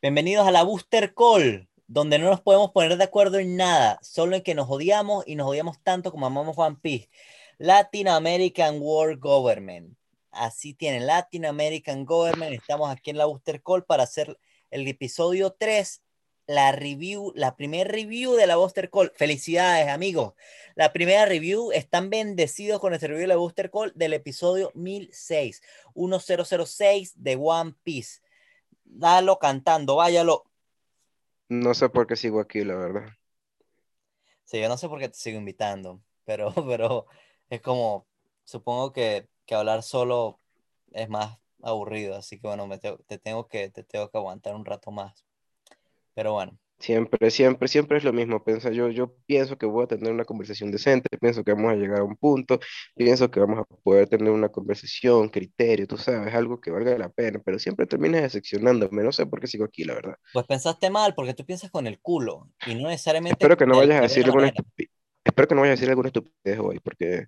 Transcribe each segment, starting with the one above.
Bienvenidos a la Booster Call, donde no nos podemos poner de acuerdo en nada, solo en que nos odiamos y nos odiamos tanto como amamos One Piece. Latin American World Government. Así tiene Latin American Government. Estamos aquí en la Booster Call para hacer el episodio 3, la review, la primera review de la Booster Call. Felicidades, amigos. La primera review, están bendecidos con este review de la Booster Call del episodio 1006, 1006 de One Piece. Dalo cantando, váyalo. No sé por qué sigo aquí, la verdad. Sí, yo no sé por qué te sigo invitando, pero, pero es como, supongo que, que hablar solo es más aburrido, así que bueno, me te, te, tengo que, te tengo que aguantar un rato más. Pero bueno. Siempre, siempre, siempre es lo mismo. Piensa, yo, yo pienso que voy a tener una conversación decente, pienso que vamos a llegar a un punto, pienso que vamos a poder tener una conversación, criterio, tú sabes, algo que valga la pena, pero siempre terminas decepcionándome. No sé por qué sigo aquí, la verdad. Pues pensaste mal, porque tú piensas con el culo y no necesariamente. Espero que no vayas a decir alguna estupidez. Espero que no vayas a decir alguna estupidez hoy, porque,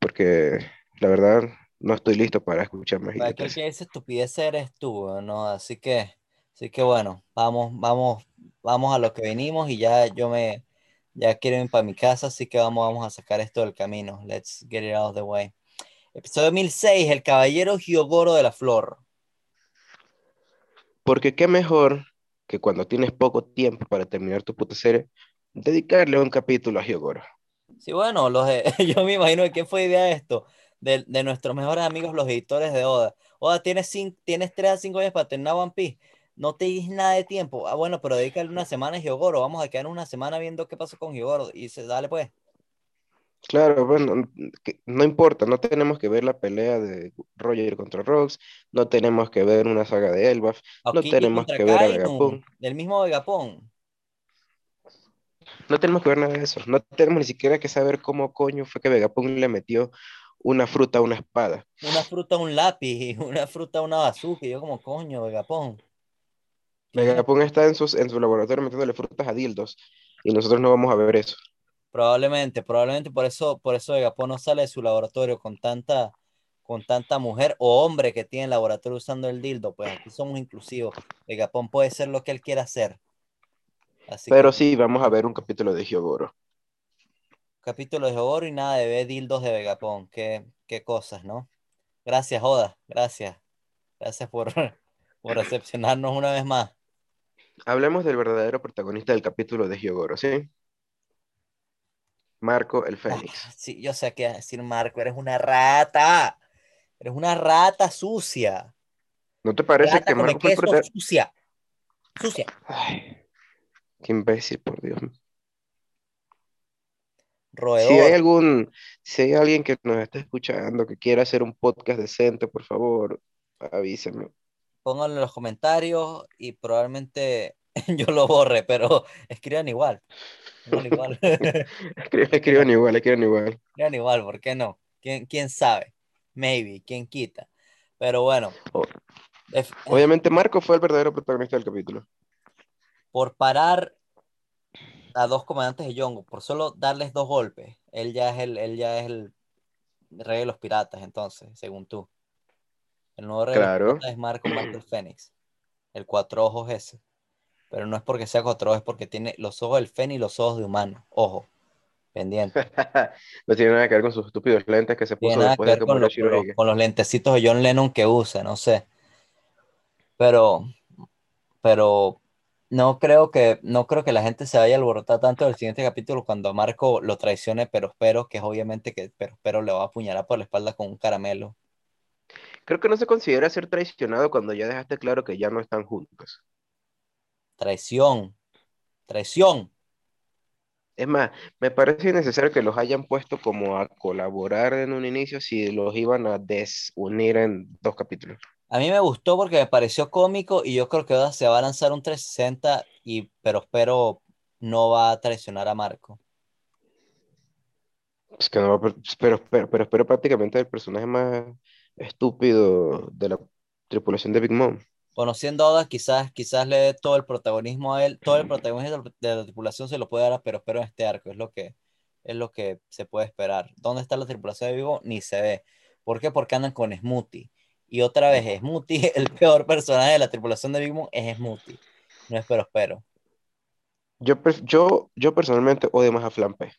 porque la verdad no estoy listo para escuchar más. Creo que esa estupidez eres tú, ¿no? Así que, así que bueno, vamos, vamos vamos a lo que venimos y ya yo me, ya quiero ir para mi casa, así que vamos, vamos a sacar esto del camino. Let's get it out of the way. Episodio 1006, El Caballero Hyogoro de la Flor. Porque qué mejor que cuando tienes poco tiempo para terminar tu puta serie, dedicarle un capítulo a Hyogoro. Sí, bueno, los yo me imagino que fue idea de esto, de, de, nuestros mejores amigos, los editores de Oda. Oda, tienes, cinco, tienes 3 a 5 días para terminar One Piece no te dis nada de tiempo. Ah, bueno, pero dedícale una semana a Hyogoro. Vamos a quedar una semana viendo qué pasó con Hyogoro. Y se dale pues. Claro, bueno, no importa, no tenemos que ver la pelea de Roger contra Rox, no tenemos que ver una saga de Elbaf, no tenemos que ver a Vegapunk. Del mismo Vegapunk. No tenemos que ver nada de eso, no tenemos ni siquiera que saber cómo coño fue que Vegapunk le metió una fruta a una espada. Una fruta a un lápiz, una fruta a una bazooka, y yo como coño, Vegapunk. Megapon está en, sus, en su laboratorio metiéndole frutas a dildos y nosotros no vamos a ver eso. Probablemente, probablemente por eso, por eso no sale de su laboratorio con tanta, con tanta mujer o hombre que tiene el laboratorio usando el dildo. Pues aquí somos inclusivos. Megapon puede ser lo que él quiera hacer. Pero sí, vamos a ver un capítulo de Hyogoro. Capítulo de Hyogoro y nada de ver dildos de Vegapon. Qué, qué cosas, ¿no? Gracias, Oda. Gracias. Gracias por, por recepcionarnos una vez más. Hablemos del verdadero protagonista del capítulo de Hyogoro, ¿sí? Marco el Fénix. sí, yo sé qué decir, Marco, eres una rata. Eres una rata sucia. ¿No te parece que Marco fue el sucia? Sucia. Ay, qué imbécil, por Dios. Roedor. Si hay algún, si hay alguien que nos está escuchando que quiera hacer un podcast decente, por favor, avíseme pónganlo en los comentarios y probablemente yo lo borre, pero escriban igual. igual. escriban, igual, escriban igual. Escriban igual, ¿por qué no? ¿Quién, quién sabe? Maybe, quién quita. Pero bueno. Obviamente Marco fue el verdadero protagonista del capítulo. Por parar a dos comandantes de Yongo, por solo darles dos golpes, él ya es el, él ya es el rey de los piratas, entonces, según tú. El nuevo rey claro. es Marco Marco Fénix. El cuatro ojos ese. Pero no es porque sea cuatro ojos, es porque tiene los ojos del Fénix y los ojos de humano. Ojo. Pendiente. no tiene nada que ver con sus estúpidos lentes que se puso después de que con, con los lentecitos de John Lennon que usa, no sé. Pero, pero no creo que, no creo que la gente se vaya a alborotar tanto del siguiente capítulo cuando Marco lo traicione, pero espero que es obviamente que pero espero le va a apuñalar por la espalda con un caramelo. Creo que no se considera ser traicionado cuando ya dejaste claro que ya no están juntos. Traición. Traición. Es más, me parece innecesario que los hayan puesto como a colaborar en un inicio si los iban a desunir en dos capítulos. A mí me gustó porque me pareció cómico y yo creo que ahora se va a lanzar un 360 y pero espero no va a traicionar a Marco. Es que no va a, pero, pero, pero espero prácticamente el personaje más estúpido de la tripulación de Big Mom. Conociendo a Oda, quizás, quizás le dé todo el protagonismo a él, todo el protagonismo de la tripulación se lo puede dar, pero espero en este arco, es lo que, es lo que se puede esperar. ¿Dónde está la tripulación de Big Mom? Ni se ve. ¿Por qué? Porque andan con Smoothie. Y otra vez, Smoothie, el peor personaje de la tripulación de Big Mom es Smoothie. No espero, espero. Yo, yo, yo personalmente odio más a Flampe.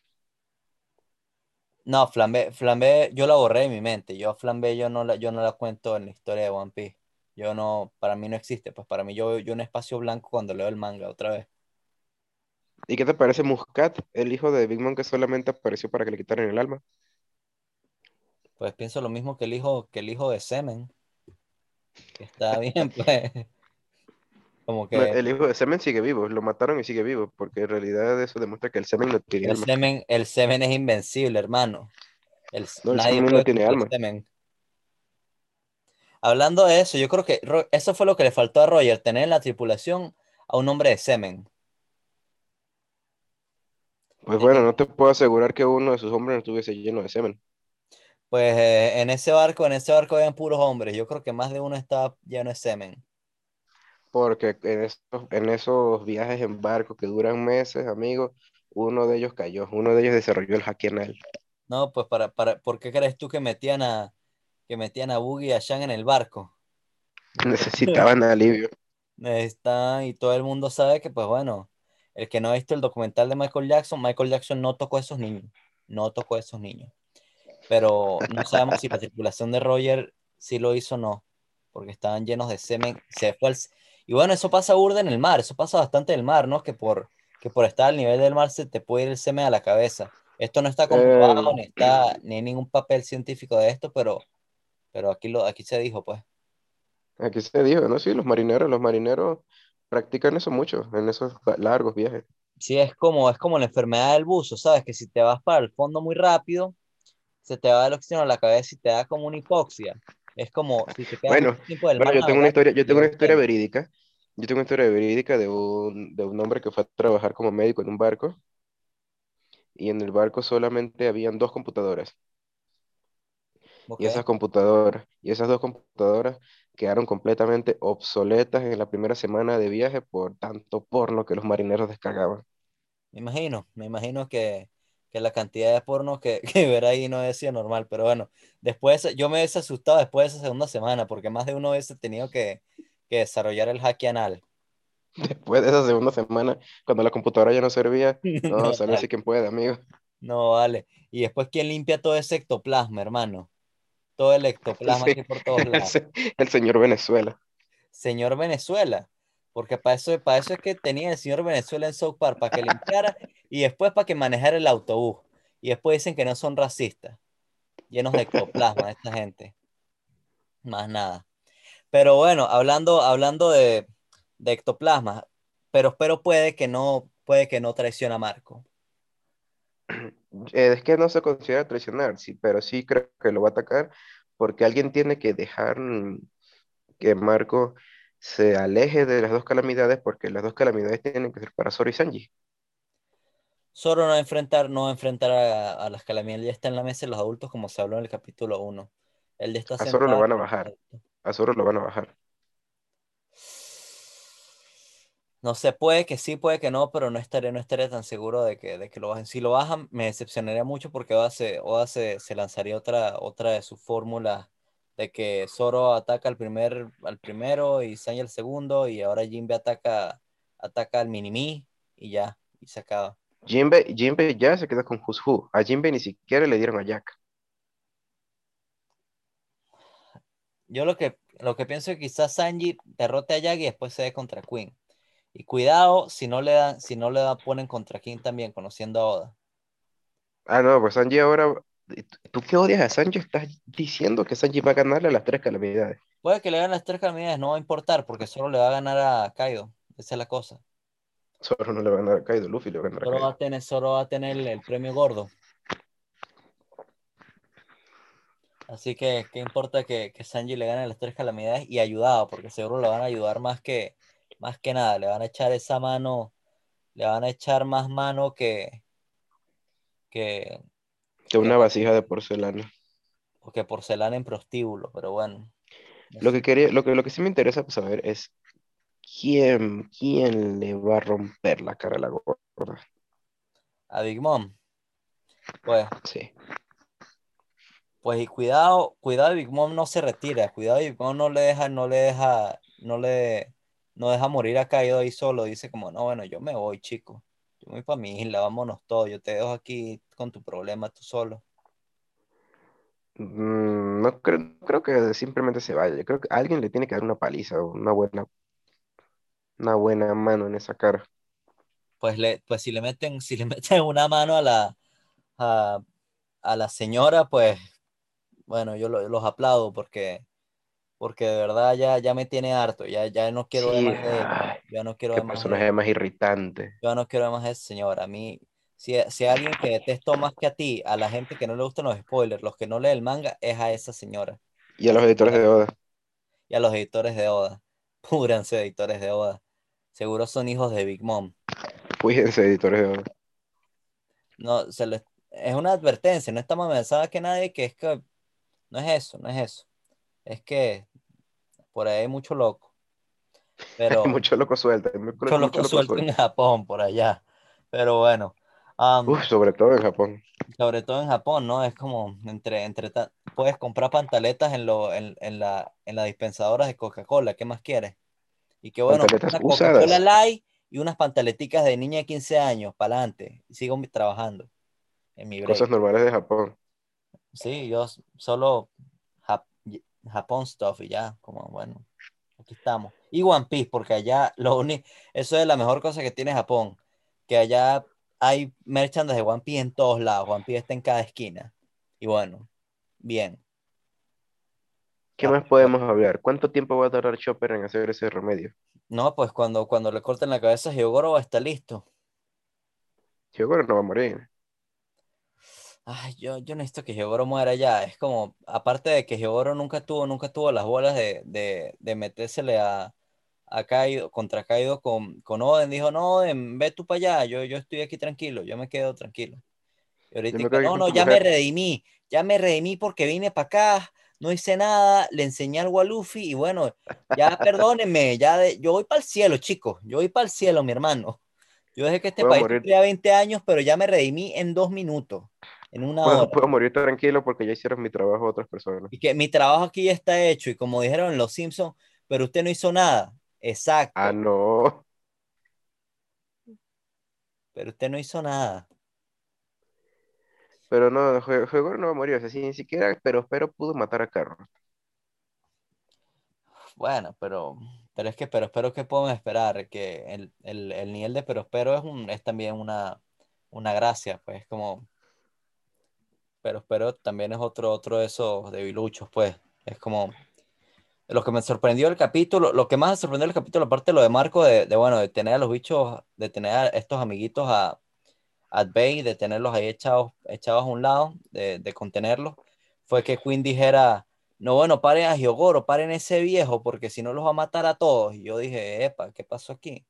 No, Flambe, Flambe, yo la borré de mi mente. Yo Flambe yo no la, yo no la cuento en la historia de One Piece. Yo no, para mí no existe. Pues para mí yo, yo un espacio blanco cuando leo el manga otra vez. ¿Y qué te parece Muscat, el hijo de Big Mom que solamente apareció para que le quitaran el alma? Pues pienso lo mismo que el hijo, que el hijo de Semen. Está bien, pues. Como que el hijo de Semen sigue vivo, lo mataron y sigue vivo, porque en realidad eso demuestra que el Semen no tiene el alma. Semen, el Semen es invencible, hermano. El, No, el nadie semen no tiene alma. Semen. Hablando de eso, yo creo que eso fue lo que le faltó a Roger, tener en la tripulación a un hombre de Semen. Pues bueno, no te puedo asegurar que uno de sus hombres no estuviese lleno de semen. Pues eh, en ese barco, en ese barco habían puros hombres. Yo creo que más de uno estaba lleno de semen. Porque en esos, en esos viajes en barco que duran meses, amigos, uno de ellos cayó, uno de ellos desarrolló el haki anal. No, pues para, para, ¿por qué crees tú que metían a que metían a Boogie y a Shan en el barco? Necesitaban alivio. Está, y todo el mundo sabe que, pues bueno, el que no ha visto el documental de Michael Jackson, Michael Jackson no tocó a esos niños. No tocó a esos niños. Pero no sabemos si la tripulación de Roger sí lo hizo o no. Porque estaban llenos de semen. Se fue al- Y bueno, eso pasa burda en el mar. Eso pasa bastante en el mar, ¿no? Que por, que por estar al nivel del mar se te puede ir el semen a la cabeza. Esto no está comprobado, Eh, ni está, ni hay ningún papel científico de esto, pero, pero aquí, lo, aquí se dijo, pues. Aquí se dijo, ¿no? Sí, los marineros, los marineros practican eso mucho en esos largos viajes. Sí, es como, es como la enfermedad del buzo, ¿sabes? Que si te vas para el fondo muy rápido, se te va el oxígeno a la cabeza y te da como una hipoxia. Es como si te quedas Bueno, mucho tiempo del bueno, yo tengo una historia, yo te tengo una historia verídica. Yo tengo una historia verídica de un, de un hombre que fue a trabajar como médico en un barco y en el barco solamente habían dos computadoras. Y esas computadoras, y esas dos computadoras quedaron completamente obsoletas en la primera semana de viaje por tanto porno que los marineros descargaban. Me imagino, me imagino que, que la cantidad de porno que, que ver ahí no es sido normal, pero bueno, después yo me hubiese asustado después de esa segunda semana, porque más de uno hubiese tenido que, que desarrollar el haki anal. Después de esa segunda semana, cuando la computadora ya no servía, no, No, sale así quien puede, amigo. no vale. Y después, ¿quién limpia todo ese ectoplasma, hermano? Todo el ectoplasma se- aquí por todos lados. el señor Venezuela. Señor Venezuela, porque para eso, para eso es que tenía el señor Venezuela en South Park, para que limpiara y después para que manejara el autobús. Y después dicen que no son racistas, llenos de ectoplasma esta gente. Más nada. Pero bueno, hablando, hablando de, de ectoplasma, pero, pero puede que no, puede que no traiciona a Marco. Eh, es que no se considera traicionar, sí, pero sí creo que lo va a atacar porque alguien tiene que dejar que Marco se aleje de las dos calamidades porque las dos calamidades tienen que ser para Zoro y Sanji. Zoro no va a enfrentar, no va a enfrentar a, a las calamidades, ya está en la mesa de los adultos como se habló en el capítulo 1. Él ya está A Zoro lo van a bajar, a Zoro lo van a bajar. No sé, puede que sí, puede que no, pero no estaré, no estaré tan seguro de que, de que lo bajen. Si lo bajan, me decepcionaría mucho porque Oda se, Oda se, se lanzaría otra, otra de sus fórmulas de que Zoro ataca al primer, al primero y Sanji al segundo, y ahora Jinbe ataca, ataca al Minimi y ya, y se acaba. Jinbe, Jinbe ya se quedó con Who. A Jinbe ni siquiera le dieron a Jack. Yo lo que, lo que pienso es que quizás Sanji derrote a Yagi y después se dé contra Queen. Y cuidado si no le dan, si no le dan, ponen contra King también, conociendo a Oda. Ah, no, pues Sanji ahora. ¿Tú qué odias a Sanji? Estás diciendo que Sanji va a ganarle a las tres calamidades. Puede que le ganen las tres calamidades, no va a importar, porque solo le va a ganar a Kaido. Esa es la cosa. Zoro no le va a ganar a Kaido, Luffy le va a ganar a Solo va a tener, solo va a tener el, el premio gordo. Así que, ¿qué importa que, que Sanji le gane las tres calamidades y ayudado? Porque seguro le van a ayudar más que, más que nada. Le van a echar esa mano, le van a echar más mano que, que, Que una vasija de porcelana. que porcelana en prostíbulo, pero bueno. no Lo que quería, lo que, lo que sí me interesa pues, saber es quién, quién le va a romper la cara a la gorda. A Big Mom, pues, Sí. pues y cuidado, cuidado Big Mom no se retira, cuidado Big Mom no le deja, no le deja, no le, no deja morir a Kaido ahí solo, dice como, no, bueno, yo me voy, chico. Yo voy para mi isla, vámonos todos. Yo te dejo aquí con tu problema tú solo. Mm, no creo, creo que simplemente se vaya. Yo creo que alguien le tiene que dar una paliza o una buena, una buena mano en esa cara. Pues, le, pues si le meten, si le meten una mano a la, a, a la señora, pues bueno, yo lo- los aplaudo porque, porque de verdad ya, ya me tiene harto. Ya, ya no quiero ver Sí, más de ay, Ya no quiero ver más de personaje más irritante. Yo no quiero ver más de esa señora. A mí, si, si hay alguien que detesto más que a ti, a la gente que no le gustan los spoilers, los que no leen el manga, es a esa señora. Y a los editores de Oda. Y a los editores de Oda. Púdranse, editores de Oda. Seguro son hijos de Big Mom. Cuídense, editores de Oda. No, se les, es una advertencia, no está más amenazada que nadie, que es que no es eso, no es eso. Es que por ahí hay mucho loco. Pero Mucho loco suelta. Mucho, loco loco suelto en Japón, por allá. Pero bueno. Uf, sobre todo en Japón. sobre todo en Japón, ¿no? Es como entre, entre puedes comprar pantaletas en, lo, en, en la, en las dispensadoras de Coca-Cola, ¿qué más quieres? Y que bueno, una Coca-Cola. Light y unas pantaleticas de niña de 15 años, para adelante. Y sigo trabajando en mi break. Cosas normales de Japón. Sí, yo solo Japón stuff y ya, como bueno, aquí estamos. Y One Piece, porque allá lo único, eso es la mejor cosa que tiene Japón, que allá hay merchandise de One Piece en todos lados, One Piece está en cada esquina. Y bueno, bien. ¿Qué más podemos hablar? ¿Cuánto tiempo va a tardar Chopper en hacer ese remedio? No, pues cuando, cuando le corten la cabeza a Hyogoro va a estar listo. Hyogoro no va a morir. Ay, yo, yo necesito que Hyogoro muera ya. Es como, aparte de que Hyogoro nunca tuvo, nunca tuvo las bolas de, de, de metérsele a, a Kaido, contra Kaido con, con Oden. Dijo, no, Oden, ve tú para allá, yo, yo estoy aquí tranquilo, yo me quedo tranquilo. Y ahorita, me aquí no, no, ya me mujer". redimí, ya me redimí porque vine para acá, no hice nada, le enseñé algo a Luffy y bueno, ya perdónenme, ya de- yo voy para el cielo, chicos, yo voy para el cielo, mi hermano. Yo dejé que este país sufría 20 años, pero ya me redimí en dos minutos, en una Puedo, hora. puedo morir tranquilo porque ya hicieron mi trabajo otras personas. Y que mi trabajo aquí ya está hecho. Y como dijeron los Simpsons, pero usted no hizo nada. Exacto. Ah, no. Pero usted no hizo nada. Pero no, Hyogoro no morir. O sea, ni siquiera, pero, pero pudo matar a Carro. Bueno, pero, pero es que, pero espero que podemos esperar que el, el, el nivel de pero espero es, un, es también una, una gracia, pues como, pero espero también es otro, otro de esos debiluchos, pues, es como, lo que me sorprendió el capítulo, lo que más me sorprendió el capítulo, aparte de lo de Marco, de, de, bueno, de tener a los bichos, de tener a estos amiguitos a, at bay, de tenerlos ahí echados, echados a un lado, de, de contenerlos, fue que Queen dijera, no, bueno, paren a Hyogoro, paren ese viejo, porque si no los va a matar a todos. Y yo dije, epa, ¿qué pasó aquí?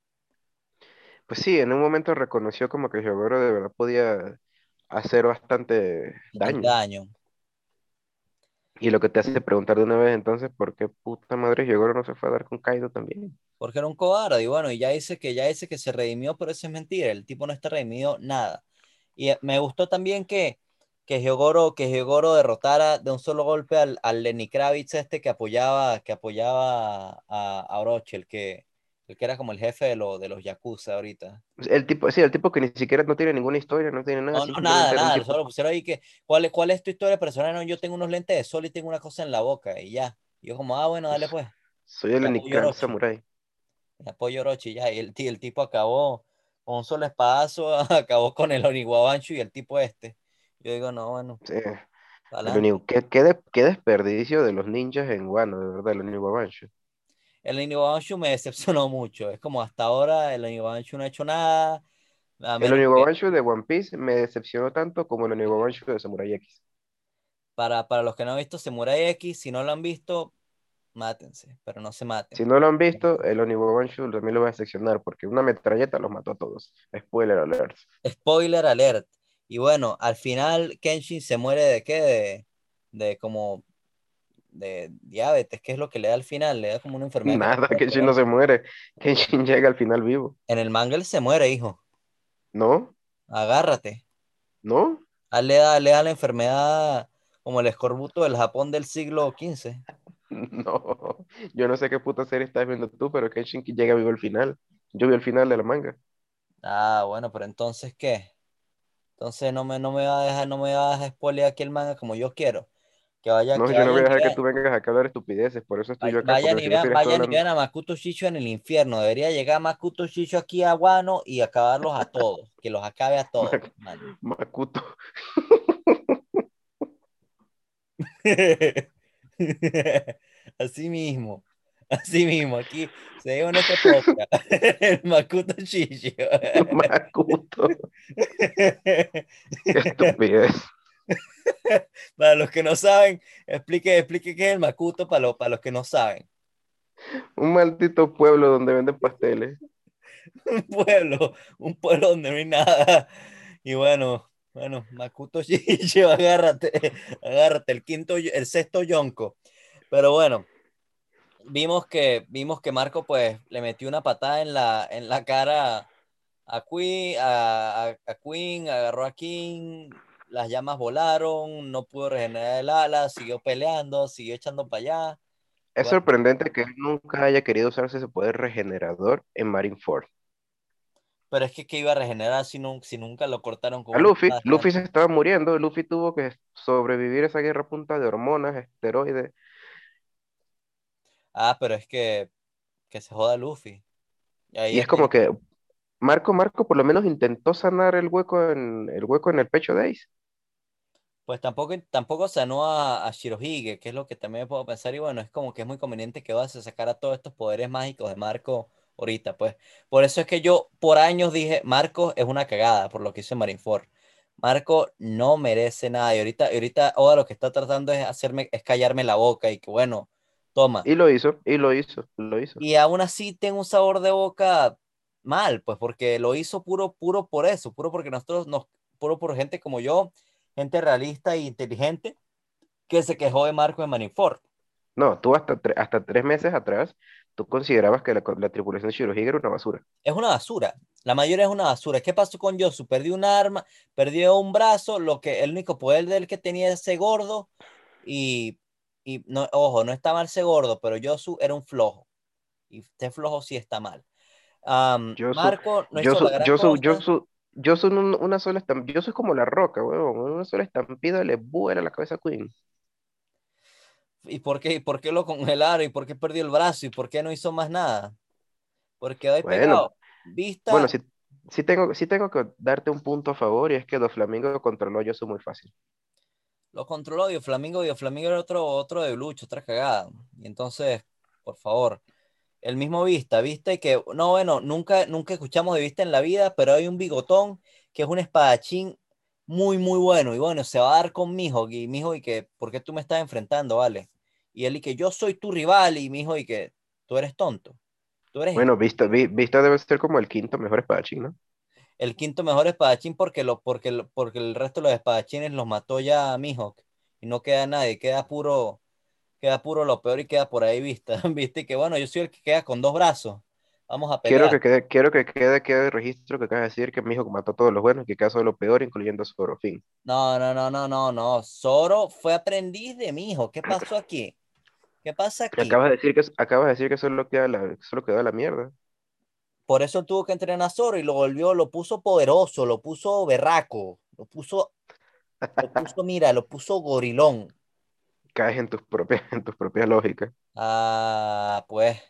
Pues sí, en un momento reconoció como que Hyogoro de verdad podía hacer bastante daño. daño. Y lo que te hace preguntar de una vez entonces, ¿por qué puta madre Hyogoro no se fue a dar con Kaido también? Porque era un cobarde. Y bueno, y ya dice que ya dice que se redimió, pero eso es mentira. El tipo no está redimido nada. Y eh, me gustó también que, que Hyogoro, que Hyogoro derrotara de un solo golpe al, al Lenny Kravitz este que apoyaba, que apoyaba a, a Orochi, el que, el que era como el jefe de, lo, de los Yakuza ahorita. El tipo, sí, el tipo que ni siquiera no tiene ninguna historia, no tiene nada. No, no, nada, nada. tipo- Solo pusieron ahí que, ¿cuál, es- ¿cuál es tu historia personal? No, yo tengo unos lentes de sol y tengo una cosa en la boca y ya. Y yo como, ah, bueno, dale pues. Soy el Orochi. Samurai. Apoyo Orochi ya. Y el, el tipo acabó con un solo espadazo, acabó con el Oniwabanshu y el tipo este. Yo digo, no, bueno, Sí. ¿Qué, qué, de- qué desperdicio de los ninjas en Wano, de verdad, el Oniwabanshu. El Oniwabanshu me decepcionó mucho. Es como hasta ahora el Oniwabanshu no ha hecho nada. El que Oniwabanshu de One Piece me decepcionó tanto como el Oniwabanshu de Samurai X. para, para los que no han visto Samurai X, si no lo han visto, mátense, pero no se maten. Si no lo han visto, el Oniwabanshu también lo va a decepcionar porque una metralleta los mató a todos. Spoiler alert. Spoiler alert. Y bueno, al final Kenshin se muere de qué? De, de como de diabetes, ¿qué es lo que le da al final? Le da como una enfermedad. que Nada, Kenshin no se muere. Kenshin llega al final vivo. En el manga él se muere, hijo. ¿No? Agárrate. ¿No? A él le da, le da la enfermedad como el escorbuto del Japón del siglo XV. No, yo no sé qué puta serie estás viendo tú, pero Kenshin llega vivo al final. Yo vi el final de la manga. Ah, bueno, pero entonces, ¿qué? Entonces no me, no me va a dejar, no me va a dejar spoilear aquí el manga como yo quiero. Que vaya, No, que yo no voy a dejar que tú vengas a hablar estupideces, por eso estoy yo acá, vayan y vean, vayan y vean a Makuto Shicho en el infierno. Debería llegar Makuto Shicho aquí a Wano y acabarlos a todos. Que los acabe a todos, Mac-. Makuto, Así mismo. Así mismo. Aquí se dio en podcast. El Makuto Shicho. Makuto, qué estupidez. Para los que no saben, explique, explique qué es el Makuto para los, para los que no saben. Un maldito pueblo donde venden pasteles. Un pueblo, un pueblo donde no hay nada. Y bueno, bueno, Makuto Shicho, agárrate, agárrate, el quinto, el sexto Yonko. Pero bueno, vimos que, vimos que Marco pues le metió una patada en la, en la cara a Queen, a, a- a Queen, agarró a King, las llamas volaron, no pudo regenerar el ala, siguió peleando, siguió echando para allá. Es Bueno, sorprendente que él nunca haya querido usarse ese poder regenerador en Marineford. pero es que que iba a regenerar si, nun- si nunca lo cortaron con A Luffy, Luffy se estaba muriendo, Luffy tuvo que sobrevivir esa guerra a punta de hormonas, esteroides. Ah, pero es que, que se joda Luffy. Y ahí Y es es como que, que Marco, Marco por lo menos intentó sanar el hueco en el hueco en el pecho de Ace. Pues tampoco, tampoco sanó a, a Shirohige, que es lo que también puedo pensar. Y bueno, es como que es muy conveniente que vas a sacar a todos estos poderes mágicos de Marco ahorita, pues. Por eso es que yo por años dije, Marco es una cagada, por lo que hizo Marineford. Marco no merece nada. Y ahorita, y ahorita Oda lo que está tratando es hacerme, es callarme la boca y que bueno, toma. Y lo hizo, y lo hizo, lo hizo. Y aún así tengo un sabor de boca mal, pues porque lo hizo puro, puro por eso, puro porque nosotros nos, puro por gente como yo, gente realista e inteligente, que se quejó de Marco en Marineford. No, tú hasta, tre- hasta tres meses atrás, tú considerabas que la, la tripulación de Shirohige era una basura. Es una basura. La mayoría es una basura. ¿Qué pasó con Yosu? Perdió un arma, perdió un brazo, lo que el único poder del que tenía ese gordo y, y no, ojo, no está mal ese gordo, pero Yosu era un flojo. Y este flojo sí está mal. Am, Yo soy, Marco no yo hizo la gran yo soy, un- una sola estampida, yo soy como la roca, huevón, una sola estampida le vuela la cabeza a Queen. ¿Y por qué, y por qué lo congelaron? ¿Y por qué perdió el brazo? ¿Y por qué no hizo más nada? Porque hoy Bueno, pegado. bueno, Vista, sí, sí tengo, sí tengo que darte un punto a favor y es que Doflamingo controló yo soy muy fácil. lo controló Dio Flamingo. Dio Flamingo era otro, otro de Lucho, otra cagada. Y entonces, por favor, el mismo Vista, Vista y que, no, bueno, nunca, nunca escuchamos de Vista en la vida, pero hay un bigotón que es un espadachín muy, muy bueno. Y bueno, se va a dar con Mihawk. Y Mihawk, y que, ¿por qué tú me estás enfrentando, vale? Y él, y que yo soy tu rival. Y Mihawk, y que tú eres tonto. Tú eres Bueno, Vista, Vi- Vista debe ser como el quinto mejor espadachín, ¿no? el quinto mejor espadachín porque, lo, porque, porque el resto de los espadachines los mató ya Mihawk y no queda nadie, queda puro, queda puro lo peor y queda por ahí vista, viste que bueno, yo soy el que queda con dos brazos, vamos a Quiero pelear. que quede, quiero que quede, quede registro que acabas de decir que mi hijo mató a todos los buenos y que queda solo lo peor, incluyendo a Zoro, fin. No, no, no, no, no, no, Zoro fue aprendiz de Mihawk, ¿qué pasó aquí? ¿Qué pasa aquí? Acabas de decir que, acabas de decir que solo queda la, solo queda la mierda. Por eso tuvo que entrenar a Zoro y lo volvió, lo puso poderoso, lo puso berraco, lo puso, lo puso, mira, lo puso gorilón. Caes en tus propias, en tus propias lógicas. Ah, pues.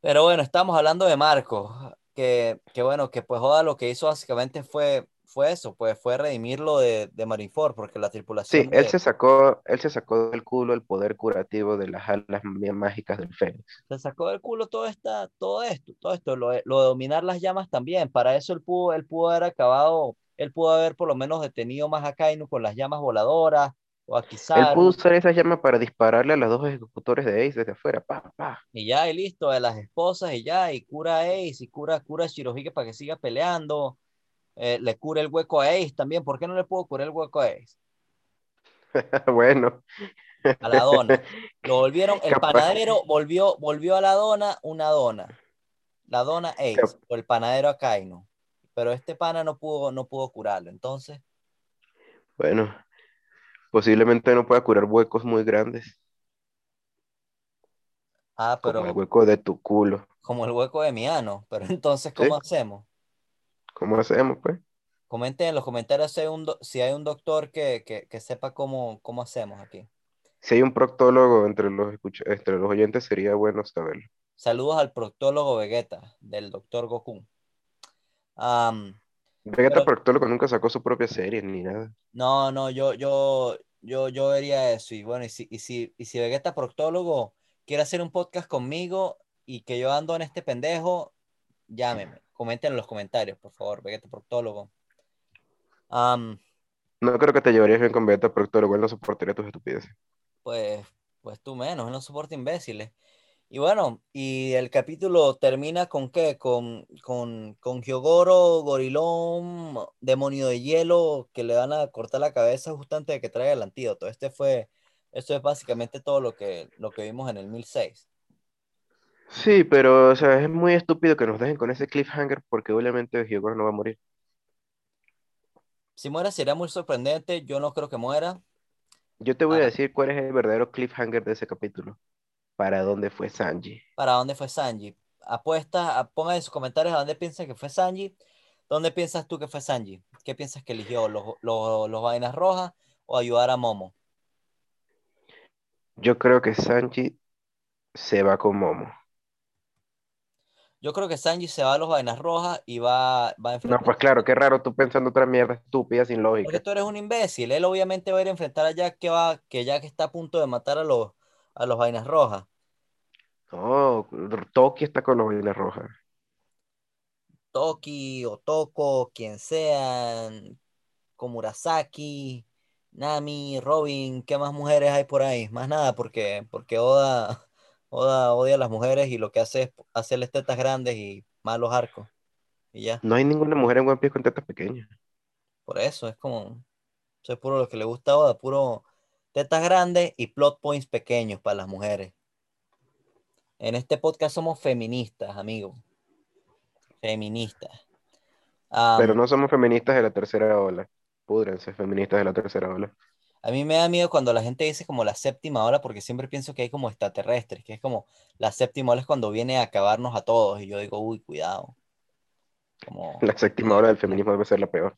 Pero bueno, estamos hablando de Marco, que, que bueno, que pues Oda lo que hizo básicamente fue, fue eso, pues fue redimirlo de, de Marineford, porque la Sí, tripulación él de, se sacó, él se sacó del culo el poder curativo de las alas m- mágicas del Fénix. se sacó del culo todo, esta, todo esto, todo esto, lo, lo de dominar las llamas también. Para eso él pudo, él pudo haber acabado, él pudo haber por lo menos detenido más a Kainu con las llamas voladoras, o a Él pudo usar esa llama para dispararle a los dos ejecutores de Ace desde afuera. Pa, pa. y ya, y listo, de las esposas, y ya, y cura a Ace, y cura, cura a Shirohige para que siga peleando. eh, le cura el hueco a Ace también. ¿Por qué no le puedo curar el hueco a Ace? Bueno, A la dona. Lo volvieron, el capaz, panadero volvió, volvió a la dona una dona. La dona Ace, cap- o el panadero a Kaino. Pero este pana no pudo, no pudo curarlo. Entonces, bueno, posiblemente no pueda curar huecos muy grandes. Ah, como el pero hueco de tu culo. como el hueco de mi ano. Pero entonces, ¿Sí? ¿cómo hacemos? ¿Cómo hacemos, pues? Comenten en los comentarios si hay un, do- si hay un doctor que, que, que sepa cómo, cómo hacemos aquí. Si hay un proctólogo entre los, entre los oyentes, sería bueno saberlo. Saludos al proctólogo Vegeta del doctor Goku. Vegeta Pero- Proctólogo nunca sacó su propia serie ni nada. no, no, yo, yo, yo, yo vería eso. Y bueno, y si, y si, y si Vegeta proctólogo quiere hacer un podcast conmigo y que yo ando en este pendejo, llámeme. Comenten en los comentarios, por favor, Vegeta proctólogo. No creo que te llevarías bien con Vegeta Proctólogo, él no soportaría tus estupideces. pues, pues tú menos, él no soporta imbéciles. Y bueno, y el capítulo termina con qué? Con, con, con Hyogoro, Gorilón, demonio de hielo, que le van a cortar la cabeza justo antes de que traiga el antídoto. Este fue, esto es básicamente todo lo que, lo que vimos en el 1006. Sí, pero o sea, es muy estúpido que nos dejen con ese cliffhanger porque obviamente Hyogoro no va a morir. Si muera sería muy sorprendente, yo no creo que muera. Yo te voy a Ah. decir cuál es el verdadero cliffhanger de ese capítulo. ¿Para dónde fue Sanji? ¿Para dónde fue Sanji? Apuesta, a- pongan en sus comentarios a dónde piensan que fue Sanji. ¿Dónde piensas tú que fue Sanji? ¿Qué piensas que eligió? ¿Los, los, los vainas rojas o ayudar a Momo? Yo creo que Sanji se va con Momo. Yo creo que Sanji se va a los vainas rojas y va, va a No, enfrentar. pues claro, qué raro tú pensando otra mierda estúpida sin Porque lógica. tú eres un imbécil. Él obviamente va a ir a enfrentar a Jack que va, que Jack está a punto de matar a los, a los vainas rojas. No, Toki está con los vainas rojas. Toki o Toko, quien sean, Komurasaki, Nami, Robin, ¿qué más mujeres hay por ahí? Más nada, porque, porque Oda, Oda odia a las mujeres y lo que hace es hacerles tetas grandes y malos arcos. Y ya, No hay ninguna mujer en One Piece con tetas pequeñas. por eso es como, eso es puro lo que le gusta a Oda, puro tetas grandes y plot points pequeños para las mujeres. En este podcast somos feministas, amigo. Feministas. Pero no somos feministas de la tercera ola. Púdrense, feministas de la tercera ola. A mí me da miedo cuando la gente dice como la séptima ola, porque siempre pienso que hay como extraterrestres, que es como la séptima ola es cuando viene a acabarnos a todos, y yo digo, uy, cuidado. Como, La séptima ola del feminismo debe ser la peor.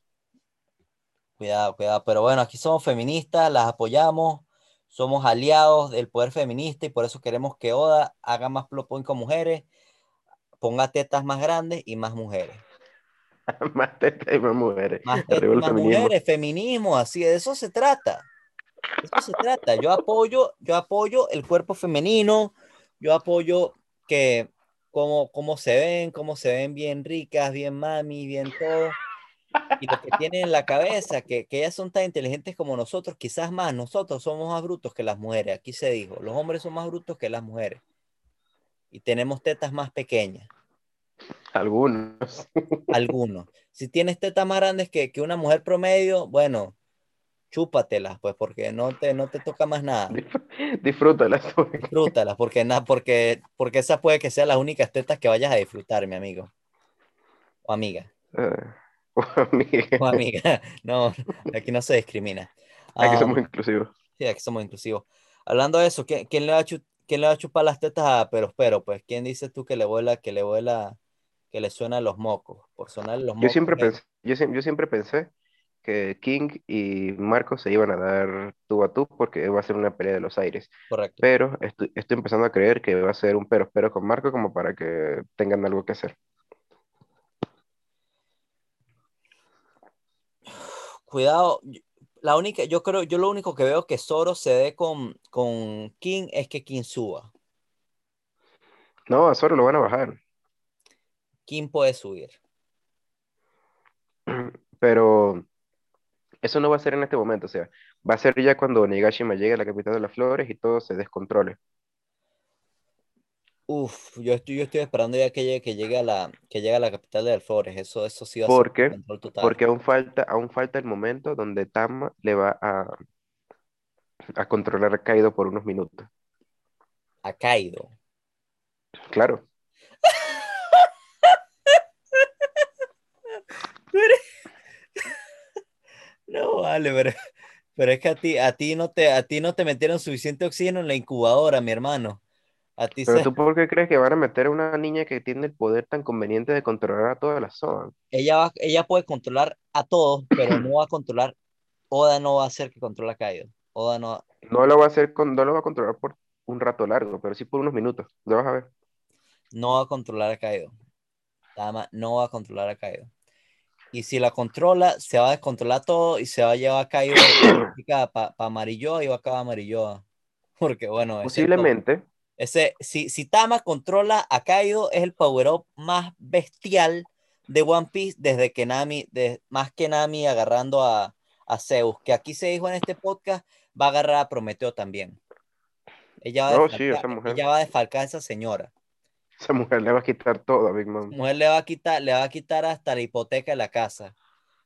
Cuidado, cuidado. Pero bueno, aquí somos feministas, las apoyamos, somos aliados del poder feminista y por eso queremos que Oda haga más plot point con mujeres, ponga tetas más grandes y más mujeres. más tetas y más mujeres. Más tetas y Arriba el más feminismo. mujeres, feminismo, así, de eso se trata. De eso se trata. Yo apoyo, yo apoyo el cuerpo femenino, yo apoyo que cómo, cómo se ven, cómo se ven bien ricas, bien mami, bien todo. Y lo que tienen en la cabeza, que, que ellas son tan inteligentes como nosotros, quizás más, nosotros somos más brutos que las mujeres, aquí se dijo, los hombres son más brutos que las mujeres. Y tenemos tetas más pequeñas, Algunos. algunos. Si tienes tetas más grandes que, que una mujer promedio, bueno, chúpatelas, pues, porque no te, no te toca más nada. Disfr- Disfrútalas. Disfrútalas, porque, na- porque, porque esas puede que sean las únicas tetas que vayas a disfrutar, mi amigo. O amiga. Ah, oh, amiga. O amiga. No, aquí no se discrimina. Aquí Ah, somos inclusivos. sí, aquí somos inclusivos. Hablando de eso, ¿quién, quién le va a quién le va a chupar las tetas a Pero Pero? Pues, ¿quién dices tú que le vuela, que le vuela, que le suenan los mocos? Por sonar los Yo mocos. siempre eh, pensé, yo, yo siempre pensé que King y Marcos se iban a dar tú a tú porque va a ser una pelea de los aires. Correcto. Pero estoy, estoy empezando a creer que va a ser un pero pero con Marco como para que tengan algo que hacer. Cuidado, yo- la única, yo creo, yo lo único que veo que Zoro se dé con, con King es que King suba. No, a Zoro lo van a bajar. King puede subir. Pero eso no va a ser en este momento, o sea, va a ser ya cuando Onigashima llegue a la capital de las flores y todo se descontrole. Uf, yo estoy, yo estoy esperando ya que llegue, que llegue a la, que llegue a la capital de Flores. Eso, eso sí va a ser ¿Por qué? un control total. Porque aún falta, aún falta el momento donde Tama le va a, a controlar a Kaido por unos minutos. A Kaido. Claro, No, vale, pero, pero es que a ti, a ti no te, a ti no te metieron suficiente oxígeno en la incubadora, mi hermano. A ti Pero se... tú, ¿por qué crees que van a meter a una niña que tiene el poder tan conveniente de controlar a toda la zona? ella, va, ella puede controlar a todos, pero no va a controlar. Oda no va a hacer que controle a Kaido. Oda no, No lo va a hacer con, no lo va a controlar por un rato largo, pero sí por unos minutos. Lo vas a ver. no va a controlar a Kaido. Tama no va a controlar a Kaido. Y si la controla, se va a descontrolar todo y se va a llevar a Kaido para pa Amarillo y va a acabar Amarillo. Porque bueno, Posiblemente. Ese si, si Tama controla a Kaido, es el power up más bestial de One Piece desde que Nami, de, más que Nami agarrando a, a Zeus, que aquí se dijo en este podcast, va a agarrar a Prometeo también. Ella va, a Oh, sí, desfalcar, esa mujer. ella va a desfalcar a esa señora. Esa mujer le va a quitar todo a Big Mom. mujer le va a quitar, le va a quitar hasta la hipoteca de la casa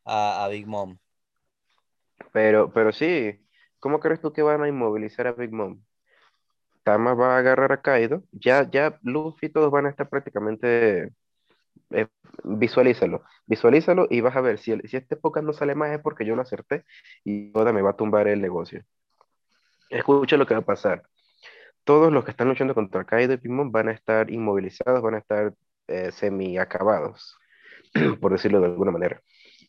a, a Big Mom. Pero, pero sí, ¿cómo crees tú que van a inmovilizar a Big Mom? Tama va a agarrar a Kaido. Ya, ya Luffy todos van a estar prácticamente. eh, visualízalo, visualízalo y vas a ver si, el- si este podcast no sale más es porque yo lo acerté y Oda me va a tumbar el negocio. Escucha lo que va a pasar. Todos los que están luchando contra Kaido y Big Mom van a estar inmovilizados, van a estar eh, semi acabados, por decirlo de alguna manera.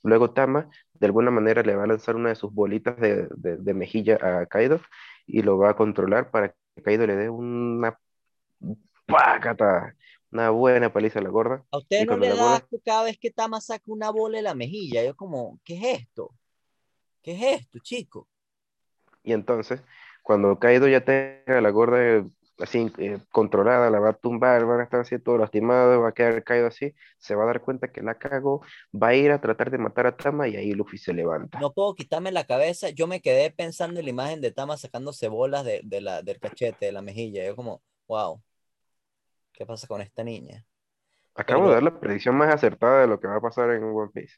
Luego Tama, de alguna manera, le va a lanzar una de sus bolitas de, de- de mejilla a Kaido y lo va a controlar para Kaido le dé una pácata, una buena paliza a la gorda. ¿A ustedes Y no la da asco cada vez que Tama saca una bola de la mejilla? Yo como, ¿qué es esto? ¿Qué es esto, chico? Y entonces, cuando Kaido ya tenga la gorda así eh, controlada, la va a tumbar, van a estar así todo lastimado, va a quedar Kaido así, se va a dar cuenta que la cagó, va a ir a tratar de matar a Tama y ahí Luffy se levanta. No puedo quitarme la cabeza. Yo me quedé pensando en la imagen de Tama sacándose bolas de, de la, del cachete, de la mejilla. Yo como, wow, ¿qué pasa con esta niña? Acabo Pero- de dar la predicción más acertada de lo que va a pasar en One Piece.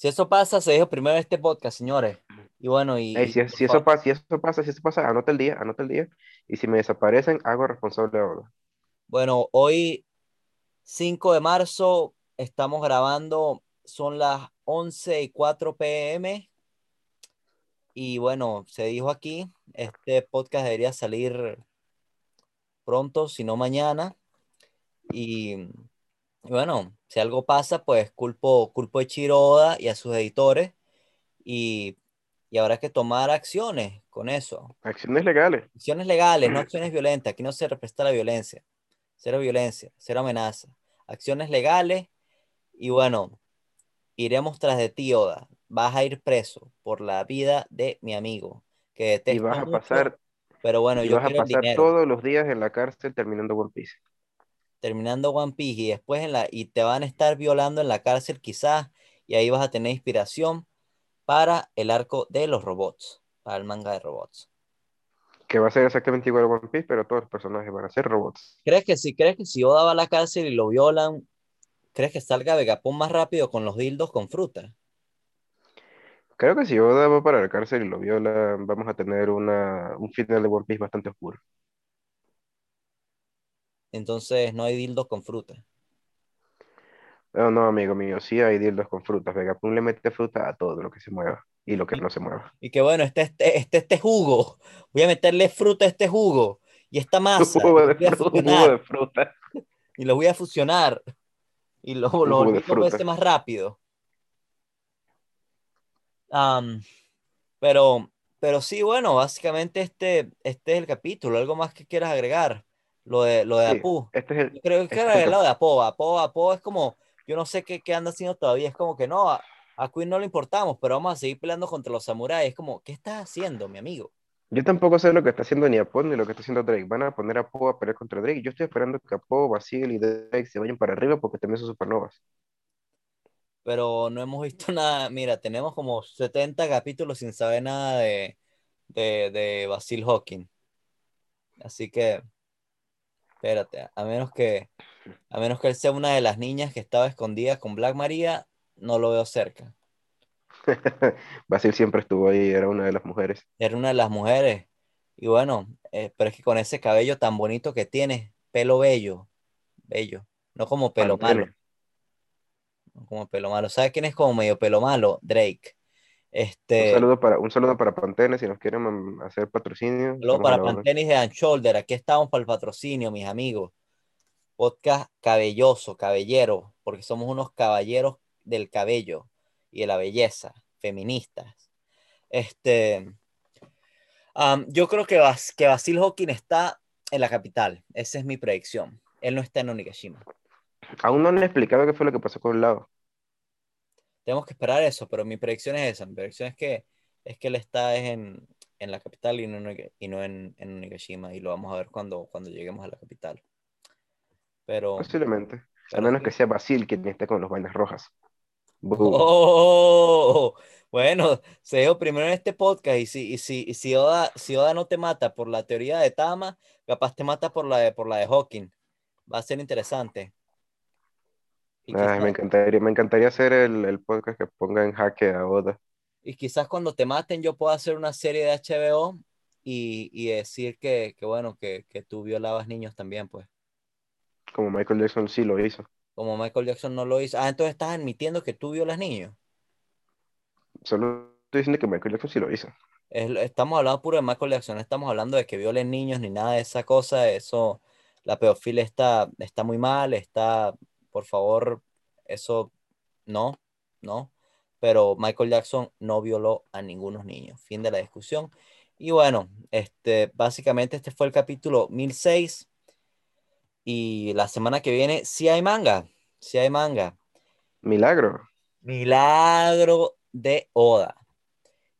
Si eso pasa, se dijo primero este podcast, señores. Y bueno, y... Ey, y si, si eso pasa, si eso pasa, si eso pasa, anota el día, anota el día. Y si me desaparecen, hago responsable a Oda. Bueno, hoy 5 de marzo estamos grabando, son las 11 y 4 pm. Y bueno, se dijo aquí, este podcast debería salir pronto, si no mañana. Y, y bueno, si algo pasa, pues culpo, culpo a Ichiro Oda y a sus editores. Y, y habrá que tomar acciones con eso. Acciones legales. Acciones legales, no acciones violentas. Aquí no se respeta la violencia. Cero violencia, cero amenaza. Acciones legales y bueno, iremos tras de ti, Oda. Vas a ir preso por la vida de mi amigo, que Y detesto vas a pasar, pero bueno, y yo vas a pasar dinero. todos los días en la cárcel terminando One Piece. Terminando One Piece y después en la y te van a estar violando en la cárcel quizás y ahí vas a tener inspiración para el arco de los robots, para el manga de robots. Que va a ser exactamente igual a One Piece, pero todos los personajes van a ser robots. ¿Crees que si crees que si Oda va a la cárcel y lo violan, crees que salga Vegapunk más rápido con los dildos con fruta? Creo que si Oda va para la cárcel y lo viola, vamos a tener una, un final de One Piece bastante oscuro. Entonces no hay dildos con fruta. No, no, amigo mío, sí hay dildos con frutas. Vegapunk le mete fruta a todo lo que se mueva y lo que no se mueva. Y que bueno, este, este, este, este jugo, voy a meterle fruta a este jugo y esta masa, Jugo de, los voy a fru- jugo de fruta. y los voy a fusionar y lo, lo volví fruta. más rápido. Pero, pero sí, bueno, básicamente este, este es el capítulo. ¿Algo más que quieras agregar? Lo de, lo de Sí, Apu. este es el, Yo creo que este es era el lado de Apo. Apo, Apo es como, yo no sé qué, qué anda haciendo todavía. Es como que no, a, a Queen no le importamos, pero vamos a seguir peleando contra los samuráis. Es como, ¿qué estás haciendo, mi amigo? Yo tampoco sé lo que está haciendo ni Apo ni lo que está haciendo Drake. Van a poner a Apo a pelear contra Drake. Yo estoy esperando que Apo, Basil y Drake se vayan para arriba porque también son supernovas. Pero no hemos visto nada. Mira, tenemos como 70 capítulos sin saber nada de, de, de Basil Hawking. Así que, espérate, a menos que, a menos que él sea una de las niñas que estaba escondida con Black Maria, no lo veo cerca. Basil siempre estuvo ahí, era una de las mujeres. Era una de las mujeres. Y bueno, eh, pero es que con ese cabello tan bonito que tiene, pelo bello, bello, no como pelo malo, no como pelo malo. ¿Sabes quién es como medio pelo malo? Drake. Este, Un saludo para, un saludo para Pantene si nos quieren hacer patrocinio. A para. Pantenis de And Shoulder, aquí estamos para el patrocinio, mis amigos. Podcast cabelloso, cabellero, porque somos unos caballeros del cabello y de la belleza, feministas. Este, yo creo que, Bas- que Basil Hawking está en la capital. Esa es mi predicción. Él no está en Onigashima. Aún no han explicado qué fue lo que pasó con Lao. Tenemos que esperar eso, pero mi predicción es esa. Mi predicción es que, es que él está es en, en la capital y no, y no en, en Onigashima. Y lo vamos a ver cuando, cuando lleguemos a la capital. Pero, Posiblemente. A menos que sea Basil quien esté con los vainas rojas. Oh, bueno, se dijo primero en este podcast y si, y si, y si, Oda, si Oda no te mata por la teoría de Tama, capaz te mata por la de, por la de Hawking. Va a ser interesante. Y Ay, quizás, me encantaría, me encantaría hacer el, el podcast que ponga en jaque a Oda. y quizás cuando te maten yo pueda hacer una serie de HBO y, y decir que, que bueno, que, que tú violabas niños también, pues. Como Michael Jackson sí lo hizo. Como Michael Jackson no lo hizo. Ah, entonces estás admitiendo que tú violas niños. Solo estoy diciendo que Michael Jackson sí lo hizo. Es- estamos hablando puro de Michael Jackson, no estamos hablando de que violen niños ni nada de esa cosa, eso, la pedofilia está, está muy mal, está, por favor, eso, no, no, pero Michael Jackson no violó a ningunos niños, fin de la discusión. Y bueno, este, básicamente este fue el capítulo 1006 y la semana que viene sí hay manga, sí hay manga. Milagro. Milagro de Oda.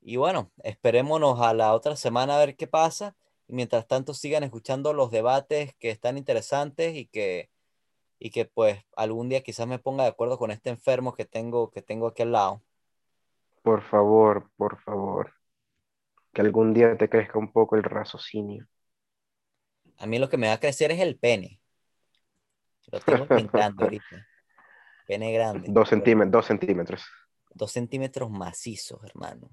Y bueno, esperémonos a la otra semana a ver qué pasa. Y mientras tanto sigan escuchando los debates que están interesantes y que, y que pues algún día quizás me ponga de acuerdo con este enfermo que tengo, que tengo aquí al lado. Por favor, por favor. Que algún día te crezca un poco el raciocinio. A mí lo que me va a crecer es el pene. Lo tengo bien grande ahorita. Pene grande. Dos centímetros, dos centímetros. Dos centímetros macizos, hermano.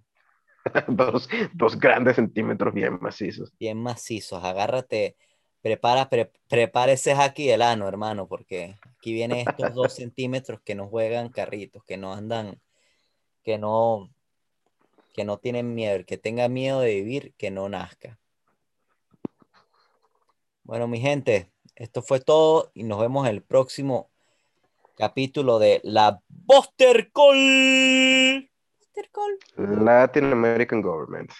Dos, dos grandes centímetros bien macizos. Bien macizos. Agárrate. Prepara, pre- prepara ese haki del ano, hermano, porque aquí vienen estos dos centímetros que no juegan carritos, que no andan, que no, que no tienen miedo. El que tenga miedo de vivir, que no nazca. Bueno, mi gente, esto fue todo y nos vemos en el próximo capítulo de la Buster Call. Buster Call. Latin American Government.